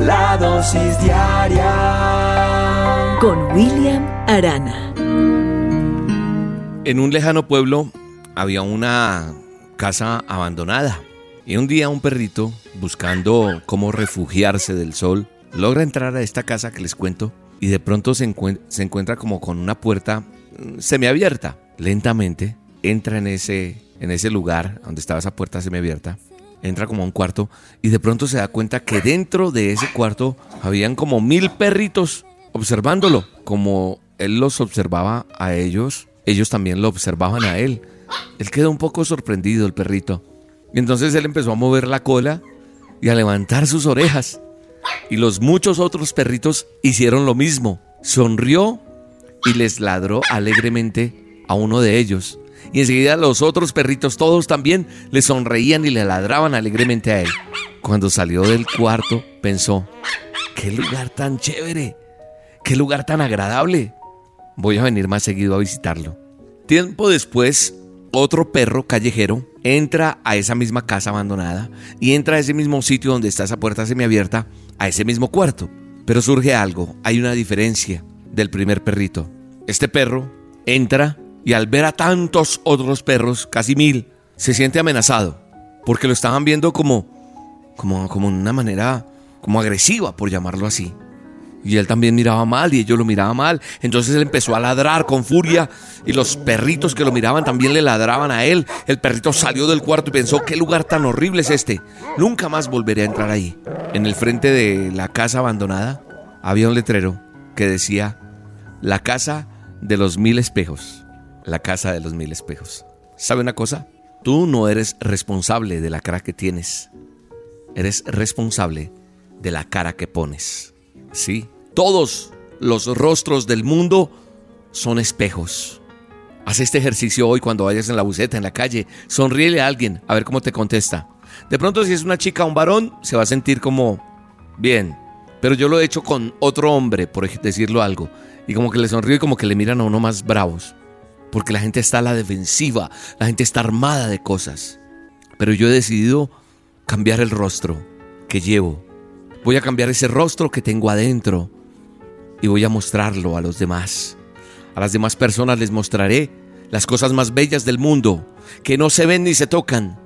La dosis diaria con William Arana. En un lejano pueblo había una casa abandonada y un día un perrito, buscando cómo refugiarse del sol, logra entrar a esta casa que les cuento y de pronto se, encuentra como con una puerta mm, semiabierta lentamente entra en ese, en ese lugar donde estaba esa puerta semiabierta, entra como a un cuarto y de pronto se da cuenta que dentro de ese cuarto habían como mil perritos observándolo, como él los observaba a ellos, ellos también lo observaban a él. Él quedó un poco sorprendido, el perrito. Y entonces él empezó a mover la cola y a levantar sus orejas. Y los muchos otros perritos hicieron lo mismo. Sonrió y les ladró alegremente a uno de ellos. Y enseguida los otros perritos todos también le sonreían y le ladraban alegremente a él. Cuando salió del cuarto pensó, qué lugar tan chévere, qué lugar tan agradable. Voy a venir más seguido a visitarlo. Tiempo después, otro perro callejero entra a esa misma casa abandonada y entra a ese mismo sitio donde está esa puerta semiabierta, a ese mismo cuarto. Pero surge algo, hay una diferencia del primer perrito. Este perro entra y al ver a tantos otros perros, casi mil, se siente amenazado, porque lo estaban viendo como, como, como una manera, como agresiva, por llamarlo así. Y él también miraba mal y ellos lo miraban mal. Entonces él empezó a ladrar con furia y los perritos que lo miraban también le ladraban a él. El perrito salió del cuarto y pensó, ¿qué lugar tan horrible es este? Nunca más volveré a entrar ahí. En el frente de la casa abandonada había un letrero que decía, la casa de los mil espejos la casa de los mil espejos. ¿Sabe una cosa? Tú no eres responsable de la cara que tienes. Eres responsable de la cara que pones. Sí, todos los rostros del mundo son espejos. Haz este ejercicio hoy cuando vayas en la buceta, en la calle. Sonríele a alguien, a ver cómo te contesta. De pronto, si es una chica o un varón, se va a sentir como bien. Pero yo lo he hecho con otro hombre, por decirlo algo. Y como que le sonríe y como que le miran a uno más bravos porque la gente está a la defensiva, la gente está armada de cosas. Pero yo he decidido cambiar el rostro que llevo. Voy a cambiar ese rostro que tengo adentro y voy a mostrarlo a los demás. A las demás personas les mostraré las cosas más bellas del mundo, que no se ven ni se tocan,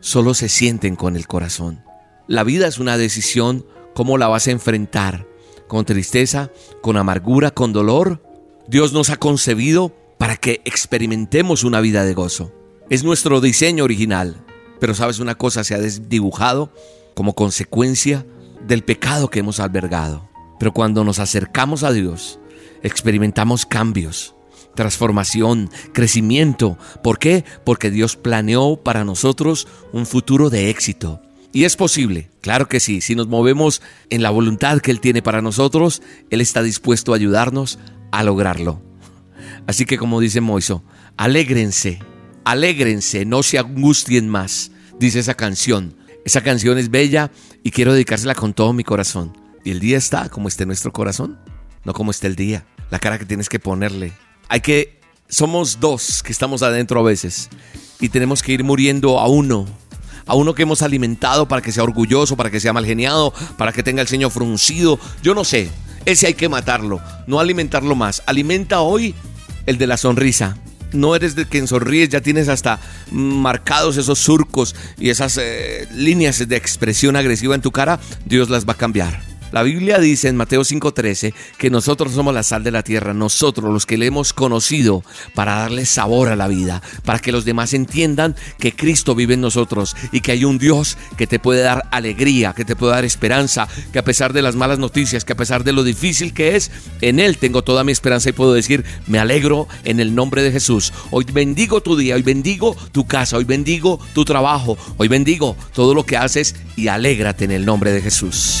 solo se sienten con el corazón. La vida es una decisión, cómo la vas a enfrentar, con tristeza, con amargura, con dolor. Dios nos ha concebido para que experimentemos una vida de gozo. Es nuestro diseño original, pero sabes una cosa, se ha desdibujado como consecuencia del pecado que hemos albergado. Pero cuando nos acercamos a Dios, experimentamos cambios, transformación, crecimiento. ¿Por qué? Porque Dios planeó para nosotros un futuro de éxito. Y es posible, claro que sí, si nos movemos en la voluntad que Él tiene para nosotros, Él está dispuesto a ayudarnos a lograrlo. Así que como dice Moiso, alégrense, alégrense, no se angustien más, dice esa canción. Esa canción es bella y quiero dedicársela con todo mi corazón. Y el día está como esté nuestro corazón, no como esté el día, la cara que tienes que ponerle. Hay que, somos dos que estamos adentro a veces y tenemos que ir muriendo a uno a uno que hemos alimentado para que sea orgulloso, para que sea mal geniado, para que tenga el ceño fruncido. Yo no sé, ese hay que matarlo, no alimentarlo más. Alimenta hoy el de la sonrisa. No eres de quien sonríes, ya tienes hasta marcados esos surcos y esas eh, líneas de expresión agresiva en tu cara. Dios las va a cambiar La Biblia dice en Mateo 5:13 que nosotros somos la sal de la tierra, nosotros los que le hemos conocido para darle sabor a la vida, para que los demás entiendan que Cristo vive en nosotros y que hay un Dios que te puede dar alegría, que te puede dar esperanza, que a pesar de las malas noticias, que a pesar de lo difícil que es, en Él tengo toda mi esperanza y puedo decir, me alegro en el nombre de Jesús. Hoy bendigo tu día, hoy bendigo tu casa, hoy bendigo tu trabajo, hoy bendigo todo lo que haces y alégrate en el nombre de Jesús.